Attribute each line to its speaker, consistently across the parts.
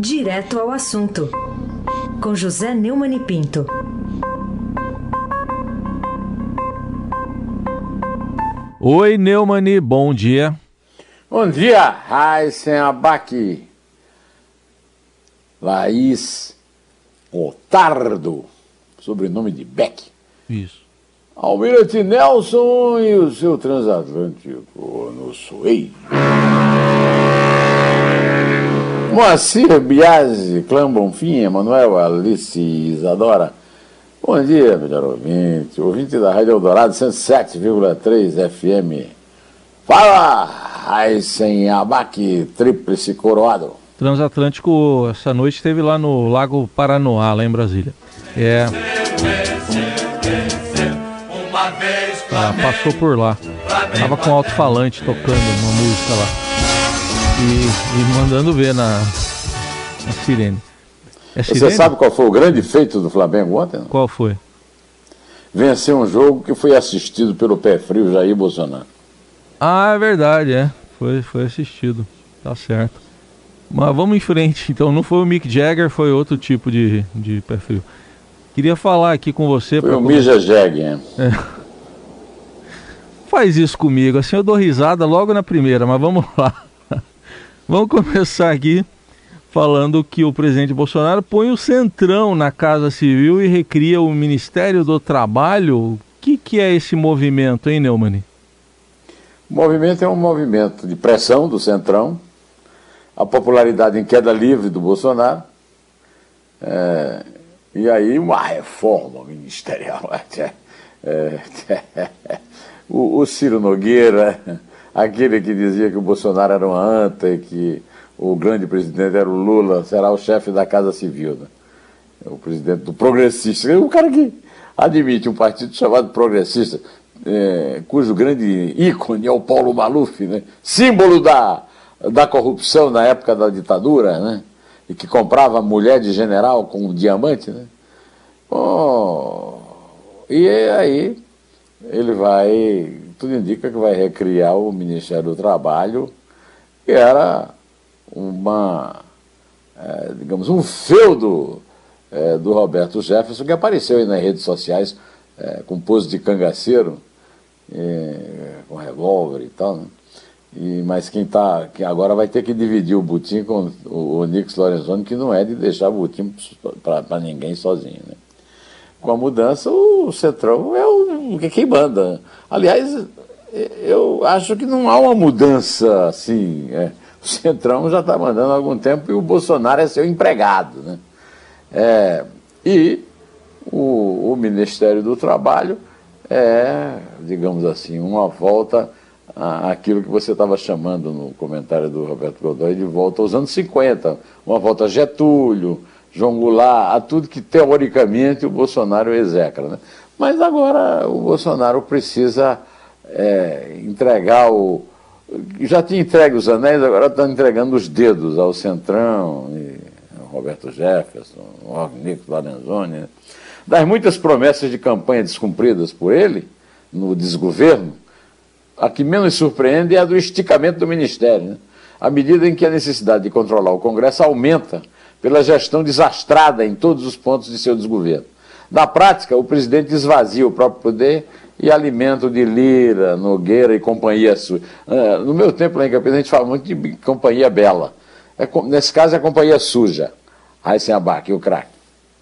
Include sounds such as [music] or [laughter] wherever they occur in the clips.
Speaker 1: Direto ao assunto, com José Neumann e Pinto.
Speaker 2: Oi, Neumani, bom dia.
Speaker 3: Bom dia, Raíssen Abac, Laís Otardo, sobrenome de Beck.
Speaker 2: Isso.
Speaker 3: Almirante Nelson e o seu transatlântico no Suei. Moacir Biasi, Clã Bonfim, Emanuel Alice Isadora. Bom dia, melhor ouvinte. Ouvinte da Rádio Eldorado 107,3 FM. Fala, Raíssen Abac, tríplice coroado.
Speaker 2: Transatlântico essa noite esteve lá no Lago Paranoá, lá em Brasília. É. Ah, passou por lá. Tava com alto-falante tocando uma música lá. E, e mandando ver na, na sirene. É
Speaker 3: Você
Speaker 2: sirene?
Speaker 3: sabe qual foi o grande feito do Flamengo ontem? não?
Speaker 2: Qual foi?
Speaker 3: Vencer um jogo que foi assistido pelo pé frio Jair Bolsonaro.
Speaker 2: Ah, é verdade, é. Foi, foi assistido. Tá certo. Mas vamos em frente. [laughs] Então não foi o Mick Jagger, foi outro tipo de, de pé frio. Queria falar aqui com você.
Speaker 3: Foi o Mija Jeg, hein? [laughs]
Speaker 2: Faz isso comigo, assim eu dou risada logo na primeira, mas vamos lá. Vamos [laughs] começar aqui falando que o presidente Bolsonaro põe o centrão na Casa Civil e recria o Ministério do Trabalho. O que, que é esse movimento, hein, Neumann?
Speaker 3: O movimento é um movimento de pressão do Centrão, a popularidade em queda livre do Bolsonaro, é, e aí uma reforma ministerial. [laughs] É, é, o, o Ciro Nogueira, aquele que dizia que o Bolsonaro era uma anta e que o grande presidente era o Lula, será o chefe da Casa Civil. Né? o presidente do Progressista, o cara que admite um partido chamado Progressista, é, cujo grande ícone é o Paulo Maluf, né? símbolo da, da corrupção na época da ditadura, né? e que comprava mulher de general com um diamante. Né? Oh, e aí ele vai, tudo indica que vai recriar o Ministério do Trabalho, que era uma, é, digamos, um feudo é, do Roberto Jefferson, que apareceu aí nas redes sociais é, com pose de cangaceiro, com revólver e tal, né? E, mas quem tá, quem agora vai ter que dividir o Butim com o, o Nix Lorenzoni, que não é de deixar o Butim para ninguém sozinho. Né? Com a mudança, o Centrão é o, o que quem manda. Aliás, eu acho que não há uma mudança assim. é. O Centrão já está mandando há algum tempo e o Bolsonaro é seu empregado. Né? É, e o, o Ministério do Trabalho é, digamos assim, uma volta àquilo que você estava chamando no comentário do Roberto Godoy de volta aos anos 50, uma volta a Getúlio, João Goulart, a tudo que teoricamente o Bolsonaro execra. Né? Mas agora o Bolsonaro precisa é, entregar o. Já tinha entregue os anéis, agora está entregando os dedos ao Centrão, Roberto Jefferson, Nico Lorenzoni. Né? Das muitas promessas de campanha descumpridas por ele, no desgoverno, a que menos surpreende é a do esticamento do Ministério. Né? À medida em que a necessidade de controlar o Congresso aumenta pela gestão desastrada em todos os pontos de seu desgoverno. Na prática, o presidente esvazia o próprio poder e alimenta de Lira, Nogueira e companhia sua. Ah, No meu tempo lá em Campinas, a gente fala muito de companhia bela. É nesse caso, é a companhia suja. Aysen Abac, o craque.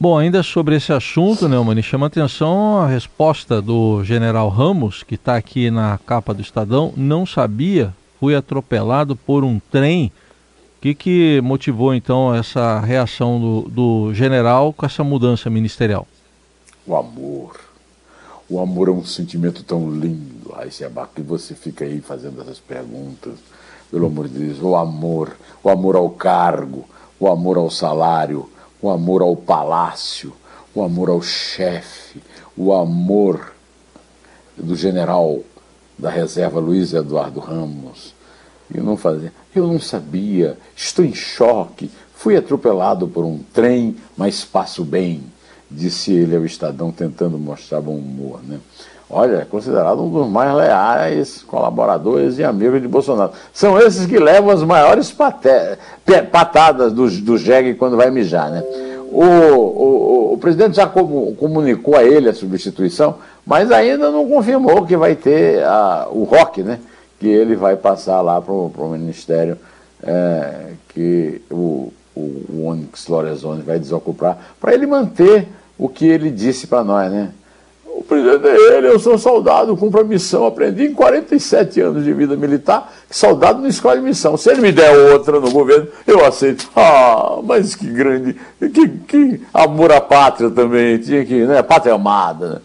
Speaker 2: Bom, ainda sobre esse assunto, Neumann, chama atenção a resposta do general Ramos, que está aqui na capa do Estadão, não sabia, fui atropelado por um trem. O que, que motivou então essa reação do, do general com essa mudança ministerial?
Speaker 3: O amor. O amor é um sentimento tão lindo. Abaca que você fica aí fazendo essas perguntas. Pelo amor de Deus, o amor, o amor ao cargo, o amor ao salário, o amor ao palácio, o amor ao chefe, o amor do general da reserva Luiz Eduardo Ramos. Eu não fazia, eu não sabia, estou em choque. Fui atropelado por um trem, mas passo bem, disse ele ao Estadão, tentando mostrar bom humor. Né? olha, é considerado um dos mais leais colaboradores e amigos de Bolsonaro. São esses que levam as maiores patadas do, do jegue quando vai mijar, né? O, o, o, presidente já comunicou a ele a substituição, mas ainda não confirmou que vai ter a, o ROC, né? Que ele vai passar lá para o ministério é, que o, o, o Onyx Lorenzoni vai desocupar, para ele manter o que ele disse para nós, né? O presidente é ele, eu sou soldado, cumpro a missão, aprendi em 47 anos de vida militar, que soldado não escolhe missão. Se ele me der outra no governo, eu aceito. Ah, mas que grande, que, que amor à pátria também, tinha que, né? Pátria amada, né?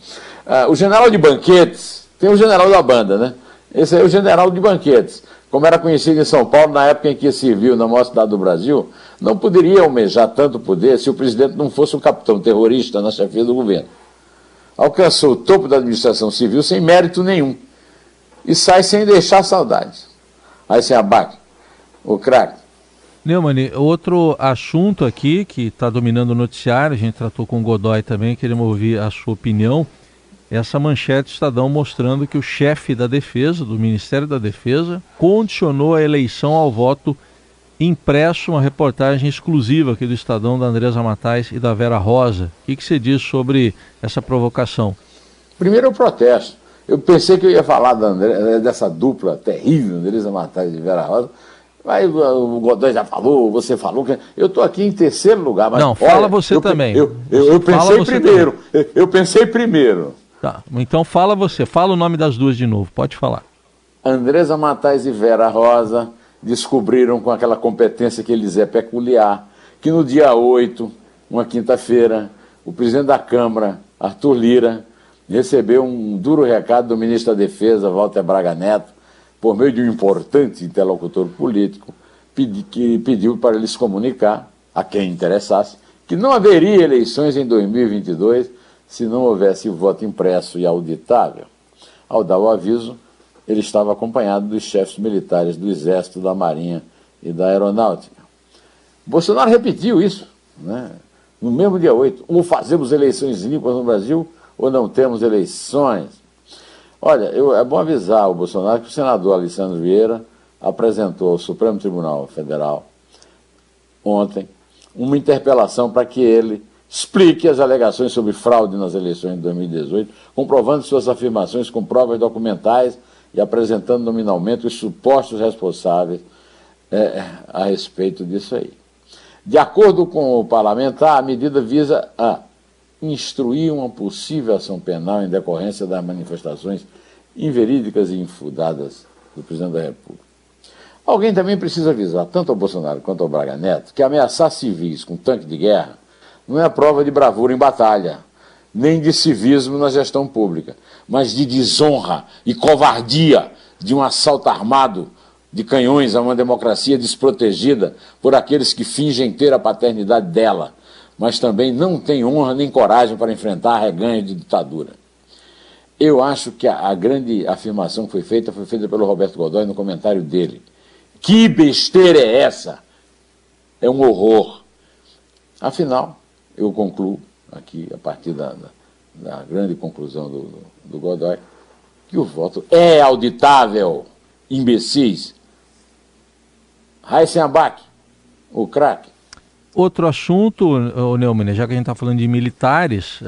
Speaker 3: Ah, o general de banquetes, tem o general da banda, né? Esse é o general de banquetes. Como era conhecido em São Paulo na época em que serviu na maior cidade do Brasil, não poderia almejar tanto poder se o presidente não fosse um capitão terrorista na chefia do governo alcançou o topo da administração civil sem mérito nenhum e sai sem deixar saudades. Aí você abaca, o craque.
Speaker 2: Neumann, outro assunto aqui que está dominando o noticiário, a gente tratou com o Godoy também, queremos ouvir a sua opinião. Essa manchete do Estadão mostrando que o chefe da defesa, do Ministério da Defesa, condicionou a eleição ao voto impresso uma reportagem exclusiva aqui do Estadão da Andresa Matais e da Vera Rosa. O que, que você diz sobre essa provocação?
Speaker 3: Primeiro, o protesto. Eu pensei que eu ia falar André, dessa dupla terrível, Andresa Matais e Vera Rosa, mas o Godoy já falou, você falou que eu estou aqui em terceiro lugar. Mas,
Speaker 2: Não,
Speaker 3: olha,
Speaker 2: fala você
Speaker 3: eu,
Speaker 2: também.
Speaker 3: Eu, eu, eu pensei primeiro. Também. Eu pensei primeiro.
Speaker 2: Tá, então fala você, fala o nome das duas de novo, pode falar.
Speaker 3: Andresa Matais e Vera Rosa descobriram com aquela competência que lhes é peculiar, que no dia 8, uma quinta-feira, o presidente da Câmara, Arthur Lira, recebeu um duro recado do ministro da Defesa, Walter Braga Neto, por meio de um importante interlocutor político, que pediu para ele se comunicar, a quem interessasse, que não haveria eleições em 2022 se não houvesse voto impresso e auditável. Ao dar o aviso, ele estava acompanhado dos chefes militares do Exército, da Marinha e da Aeronáutica. Bolsonaro repetiu isso, né? no mesmo dia 8. Ou fazemos eleições limpas no Brasil, ou não temos eleições. Olha, eu, é bom avisar o Bolsonaro que o senador Alessandro Vieira apresentou ao Supremo Tribunal Federal ontem uma interpelação para que ele explique as alegações sobre fraude nas eleições de 2018, comprovando suas afirmações com provas documentais e apresentando nominalmente os supostos responsáveis é, a respeito disso aí. De acordo com o parlamentar, a medida visa a instruir uma possível ação penal em decorrência das manifestações inverídicas e infundadas do presidente da República. Alguém também precisa avisar, tanto ao Bolsonaro quanto ao Braga Neto, que ameaçar civis com tanque de guerra não é prova de bravura em batalha nem de civismo na gestão pública, mas de desonra e covardia de um assalto armado de canhões a uma democracia desprotegida por aqueles que fingem ter a paternidade dela, mas também não têm honra nem coragem para enfrentar a reganho de ditadura. Eu acho que a, a grande afirmação que foi feita foi feita pelo Roberto Godoy no comentário dele. Que besteira é essa? É um horror. Afinal, eu concluo aqui a partir da, da, da grande conclusão do, do, do, Godoy, que o voto é auditável, imbecis. Abac, o craque.
Speaker 2: Outro assunto, Neumann, já que a gente está falando de militares,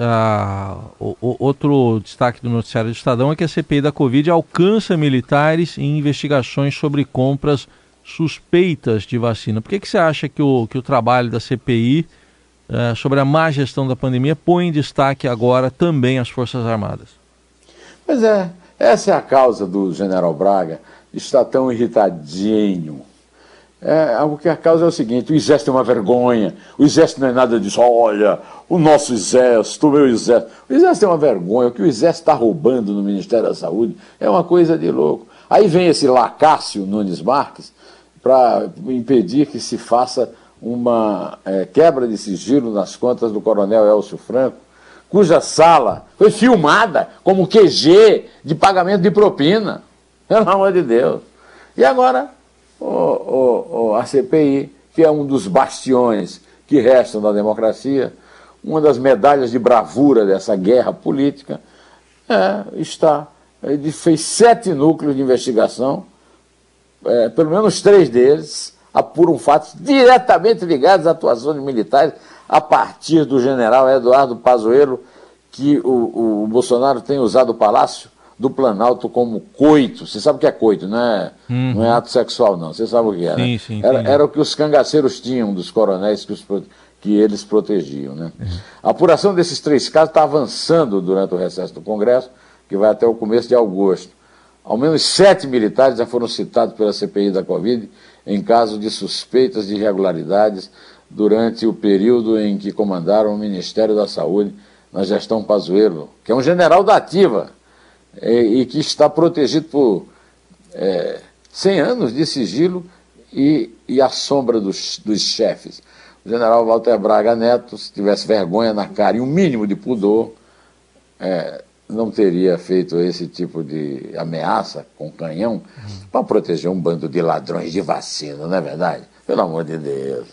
Speaker 2: o, o, outro destaque do noticiário do Estadão é que a CPI da Covid alcança militares em investigações sobre compras suspeitas de vacina. Por que, que você acha que o, que o trabalho da CPI é, sobre a má gestão da pandemia põe em destaque agora também as Forças Armadas.
Speaker 3: Pois é, essa é a causa do general Braga estar tão irritadinho. É, o que a causa é o seguinte: o exército é uma vergonha, o exército não é nada disso. Olha, o nosso exército, o meu exército. O exército é uma vergonha, o que o exército está roubando no Ministério da Saúde é uma coisa de louco. Aí vem esse Lacácio Nunes Marques para impedir que se faça uma é, quebra de sigilo nas contas do coronel Elcio Franco, cuja sala foi filmada como QG de pagamento de propina. Pelo amor de Deus. E agora, o, o, o, a CPI, que é um dos bastiões que restam da democracia, uma das medalhas de bravura dessa guerra política, É, está. Ele fez sete núcleos de investigação, é, pelo menos três deles apuram fatos diretamente ligados à atuação de militares a partir do general Eduardo Pazuello, que o, o Bolsonaro tem usado o Palácio do Planalto como coito. Você sabe o que é coito, não é, uhum. não é ato sexual, não. Você sabe o que é, sim, né? sim, era, era, o que os cangaceiros tinham dos coronéis que, os, que eles protegiam. Né? Uhum. A apuração desses três casos está avançando durante o recesso do Congresso, que vai até o começo de agosto. Ao menos sete militares já foram citados pela CPI da Covid em caso de suspeitas de irregularidades durante o período em que comandaram o Ministério da Saúde na gestão Pazuello, que é um general da ativa e, e que está protegido por é, 100 anos de sigilo e, e a sombra dos, dos chefes. O general Walter Braga Neto, se tivesse vergonha na cara e um mínimo de pudor, é, não teria feito esse tipo de ameaça com canhão para proteger um bando de ladrões de vacina, não é verdade? Pelo amor de Deus.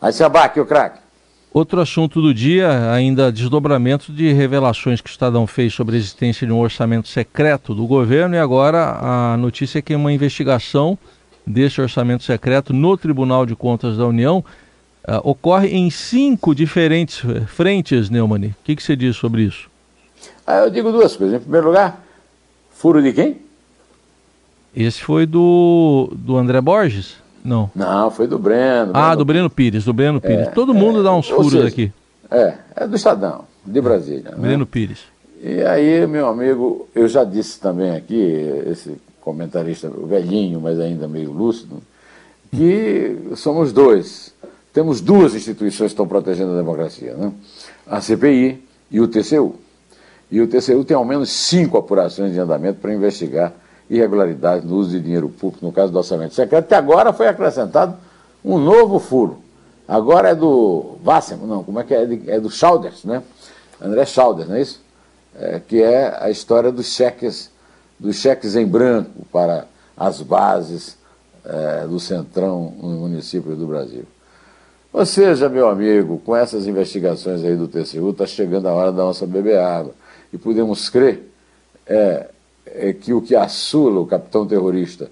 Speaker 3: Aí se abaque o craque.
Speaker 2: Outro assunto do dia, ainda desdobramento de revelações que o Estadão fez sobre a existência de um orçamento secreto do governo e agora a notícia é que uma investigação desse orçamento secreto no Tribunal de Contas da União uh, ocorre em cinco diferentes frentes, Neumann. O que, que você diz sobre isso?
Speaker 3: Ah, eu digo duas coisas. Em primeiro lugar, furo de quem?
Speaker 2: Esse foi do, do André Borges? Não.
Speaker 3: Não, foi do Breno.
Speaker 2: Ah, Breno. do Breno Pires, do Breno Pires. É, Todo é, mundo dá uns furos seja, aqui.
Speaker 3: É, é do Estadão, de Brasília. Né?
Speaker 2: Breno né? Pires.
Speaker 3: E aí, meu amigo, eu já disse também aqui, esse comentarista velhinho, mas ainda meio lúcido, que somos dois. Temos duas instituições que estão protegendo a democracia, né? a CPI e o TCU. E o TCU tem ao menos cinco apurações de andamento para investigar irregularidades no uso de dinheiro público, no caso do orçamento secreto, que agora foi acrescentado um novo furo. Agora é do Vassem, não, como é que é? É do Schauders, né? André Schauders, não é isso? É, que é a história dos cheques, dos cheques em branco para as bases é, do Centrão no município do Brasil. Ou seja, meu amigo, com essas investigações aí do TCU, está chegando a hora da nossa beber água e podemos crer é, é que o que assula o capitão terrorista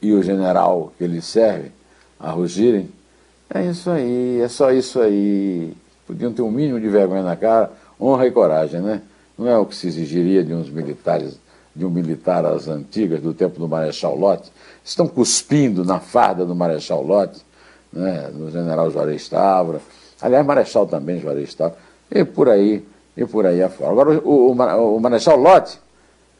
Speaker 3: e o general que ele serve a rugirem, é isso aí, é só isso aí. Podiam ter um mínimo de vergonha na cara, honra e coragem, né? Não é o que se exigiria de uns militares, de um militar às antigas, do tempo do Marechal Lott. Estão cuspindo na farda do Marechal Lott, né? do general Juarez Távora. Aliás, Marechal também, Juarez Távora. E por aí e por aí afora. Agora, o, o, o Marechal Lott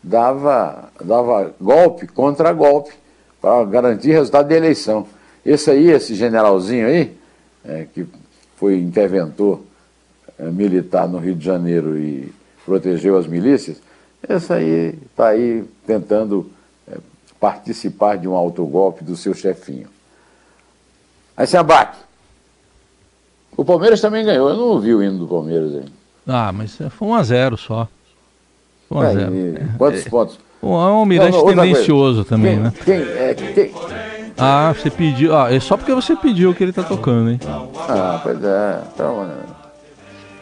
Speaker 3: dava, dava golpe contra golpe para garantir resultado de eleição. Esse aí, esse generalzinho aí, é, que foi interventor é, militar no Rio de Janeiro e protegeu as milícias, esse aí está aí tentando é, participar de um autogolpe do seu chefinho. Aí se abate. O Palmeiras também ganhou. Eu não ouvi o hino do Palmeiras aí.
Speaker 2: Ah, mas foi 1 a 0 só. 1 a 0.
Speaker 3: É, quantos é, pontos?
Speaker 2: É um almirante não, não, tendencioso também, quem, né? Quem, é, quem... Ah, você pediu. Ah, é só porque você pediu que ele tá tocando, hein?
Speaker 3: Ah, pois é. Então,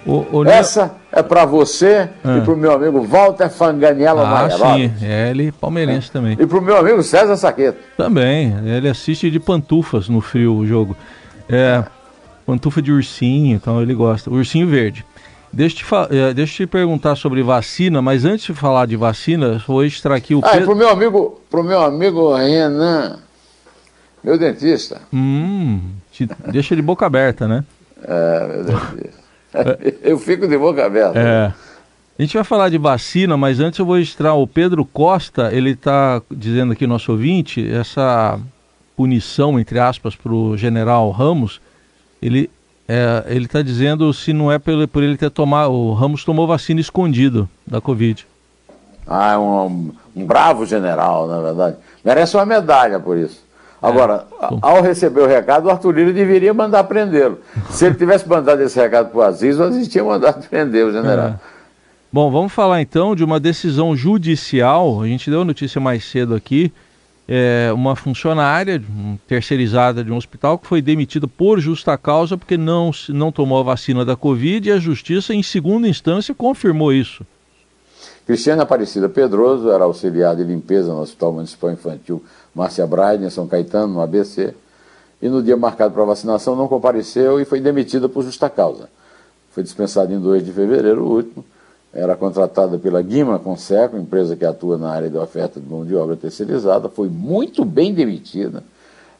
Speaker 3: o, o Essa é para você ah. e para o meu amigo Walter Fanganiello
Speaker 2: Ah, sim, é ele palmeirense é. também.
Speaker 3: E para o meu amigo César Saqueto.
Speaker 2: Também, ele assiste de pantufas no frio o jogo. É, pantufa de ursinho, então ele gosta. Ursinho verde. Deixa eu, te, eh, deixa te perguntar sobre vacina, mas antes de falar de vacina, vou extrair aqui o.
Speaker 3: Ah, Pedro... pro meu amigo, pro meu amigo Renan, meu dentista.
Speaker 2: Hum, te deixa de boca aberta, né?
Speaker 3: É, meu dentista. eu fico de boca aberta.
Speaker 2: É. A gente vai falar de vacina, mas antes eu vou registrar o Pedro Costa, ele está dizendo aqui, nosso ouvinte, essa punição, entre aspas, para o general Ramos, ele é, ele está dizendo se não é por, por, ele ter tomado. O Ramos tomou vacina escondido da Covid.
Speaker 3: Ah, é um, um bravo general, na verdade. Merece uma medalha por isso. Agora, é, ao receber o recado, o Arthur Lira deveria mandar prendê-lo. Se ele tivesse mandado esse recado para o Aziz, o Aziz tinha mandado prender o general. É.
Speaker 2: Bom, vamos falar então de uma decisão judicial. A gente deu notícia mais cedo aqui é, uma funcionária terceirizada de um hospital que foi demitida por justa causa porque não, não tomou a vacina da Covid e a justiça, em segunda instância, confirmou isso.
Speaker 3: Cristiane Aparecida Pedroso era auxiliar de limpeza no Hospital Municipal Infantil Márcia Braide, em São Caetano, no ABC, e no dia marcado para vacinação não compareceu e foi demitida por justa causa. Foi dispensada em 2 de fevereiro último, era contratada pela Guima Conseco, empresa que atua na área de oferta de mão de obra terceirizada, foi muito bem demitida,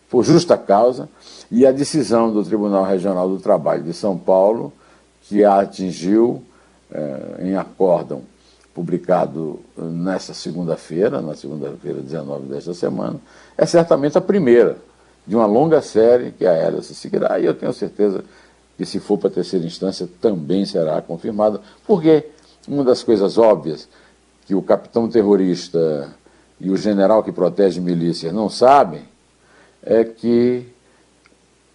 Speaker 3: por justa causa, e a decisão do Tribunal Regional do Trabalho de São Paulo, que a atingiu eh, em acórdão publicado nesta segunda-feira, na segunda-feira 19 desta semana, é certamente a primeira de uma longa série que a Hélia se seguirá, e eu tenho certeza que se for para terceira instância também será confirmada, porque uma das coisas óbvias que o capitão terrorista e o general que protege milícias não sabem é que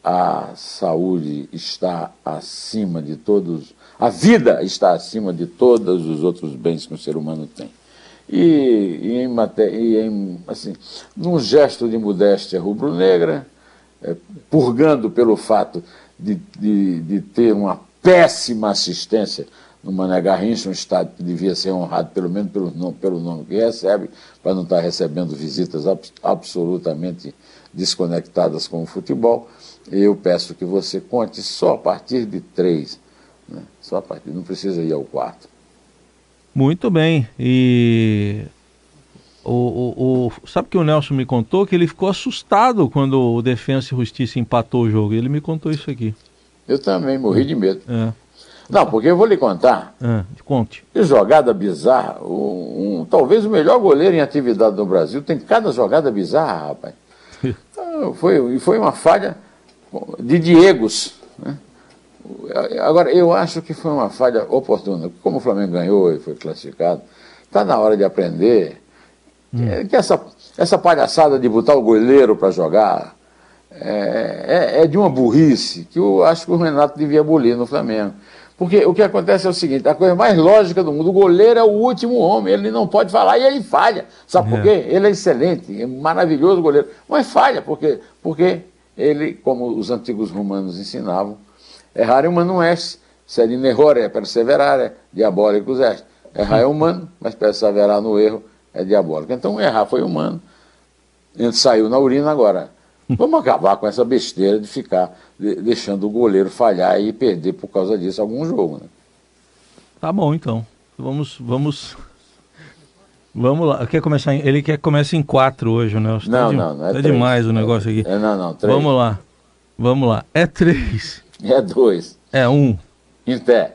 Speaker 3: a saúde está acima de todos, a vida está acima de todos os outros bens que o ser humano tem. E, e, em, e em, assim, num gesto de modéstia rubro-negra, é, purgando pelo fato de, de, de, ter uma péssima assistência no Mané Garrincha, um estado que devia ser honrado pelo menos pelo nome, pelo nome que recebe, para não estar recebendo visitas ab absolutamente desconectadas com o futebol. Eu peço que você conte só a partir de três. Né? Só a partir, não precisa ir ao quarto.
Speaker 2: Muito bem. E o, o, o, sabe que o Nelson me contou que ele ficou assustado quando o Defensa e Justiça empatou o jogo. Ele me contou isso aqui.
Speaker 3: Eu também morri de medo. É. Não, porque eu vou lhe contar.
Speaker 2: É, conte.
Speaker 3: Que jogada bizarra. Um, um, talvez o melhor goleiro em atividade no Brasil tem cada jogada bizarra, rapaz. [laughs] Ah, foi, foi uma falha de Diegos. Né? Agora, eu acho que foi uma falha oportuna. Como o Flamengo ganhou e foi classificado, está na hora de aprender hum. Que essa, essa palhaçada de botar o goleiro para jogar é, é, é, de uma burrice que eu acho que o Renato devia abolir no Flamengo. Porque o que acontece é o seguinte: a coisa mais lógica do mundo, o goleiro é o último homem, ele não pode falar e ele falha. Sabe por é. quê? Ele é excelente, é maravilhoso goleiro, mas falha, porque, porque ele, como os antigos romanos ensinavam, errar humano est, sed in errore perseverare, diabólicos est. Errar é humano, mas perseverar no erro é diabólico. Então errar foi humano, ele saiu na urina agora. Vamos acabar com essa besteira de ficar deixando o goleiro falhar e perder por causa disso algum jogo. Né?
Speaker 2: Tá bom então. Vamos, vamos Vamos lá. Quer começar em... Ele quer começar em quatro hoje, né?
Speaker 3: Tá não, de... não, não. É
Speaker 2: tá demais o negócio aqui.
Speaker 3: É, não, não. Três.
Speaker 2: Vamos lá. Vamos lá. É três.
Speaker 3: É dois.
Speaker 2: É um.
Speaker 3: Em pé.